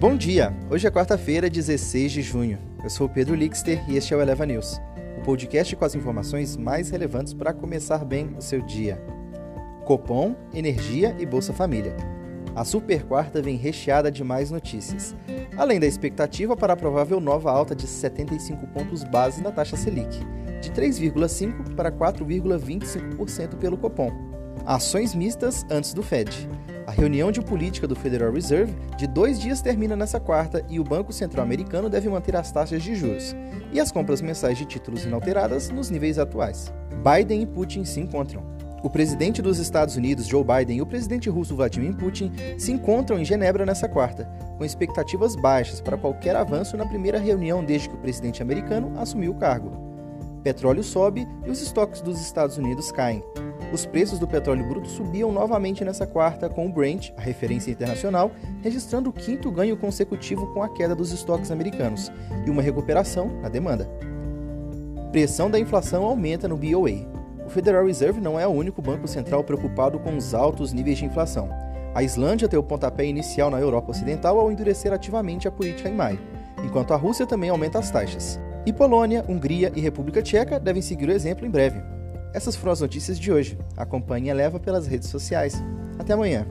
Bom dia! Hoje é quarta-feira, 16 de junho. Eu sou o Pedro Lixter e este é o Eleva News, o podcast com as informações mais relevantes para começar bem o seu dia. Copom, Energia e Bolsa Família. A super quarta vem recheada de mais notícias, além da expectativa para a provável nova alta de 75 pontos base na taxa Selic, de 3,5% para 4,25% pelo Copom. Ações mistas antes do Fed. A reunião de política do Federal Reserve de dois dias termina nessa quarta e o Banco Central Americano deve manter as taxas de juros e as compras mensais de títulos inalteradas nos níveis atuais. Biden e Putin se encontram. O presidente dos Estados Unidos, Joe Biden, e o presidente russo, Vladimir Putin, se encontram em Genebra nessa quarta, com expectativas baixas para qualquer avanço na primeira reunião desde que o presidente americano assumiu o cargo. Petróleo sobe e os estoques dos Estados Unidos caem. Os preços do petróleo bruto subiam novamente nessa quarta, com o Brent, a referência internacional, registrando o quinto ganho consecutivo com a queda dos estoques americanos e uma recuperação na demanda. Pressão da inflação aumenta no BOA. O Federal Reserve não é o único banco central preocupado com os altos níveis de inflação. A Islândia o pontapé inicial na Europa Ocidental ao endurecer ativamente a política em maio, enquanto a Rússia também aumenta as taxas. E Polônia, Hungria e República Tcheca devem seguir o exemplo em breve. Essas foram as notícias de hoje. Acompanhe e leva pelas redes sociais. Até amanhã.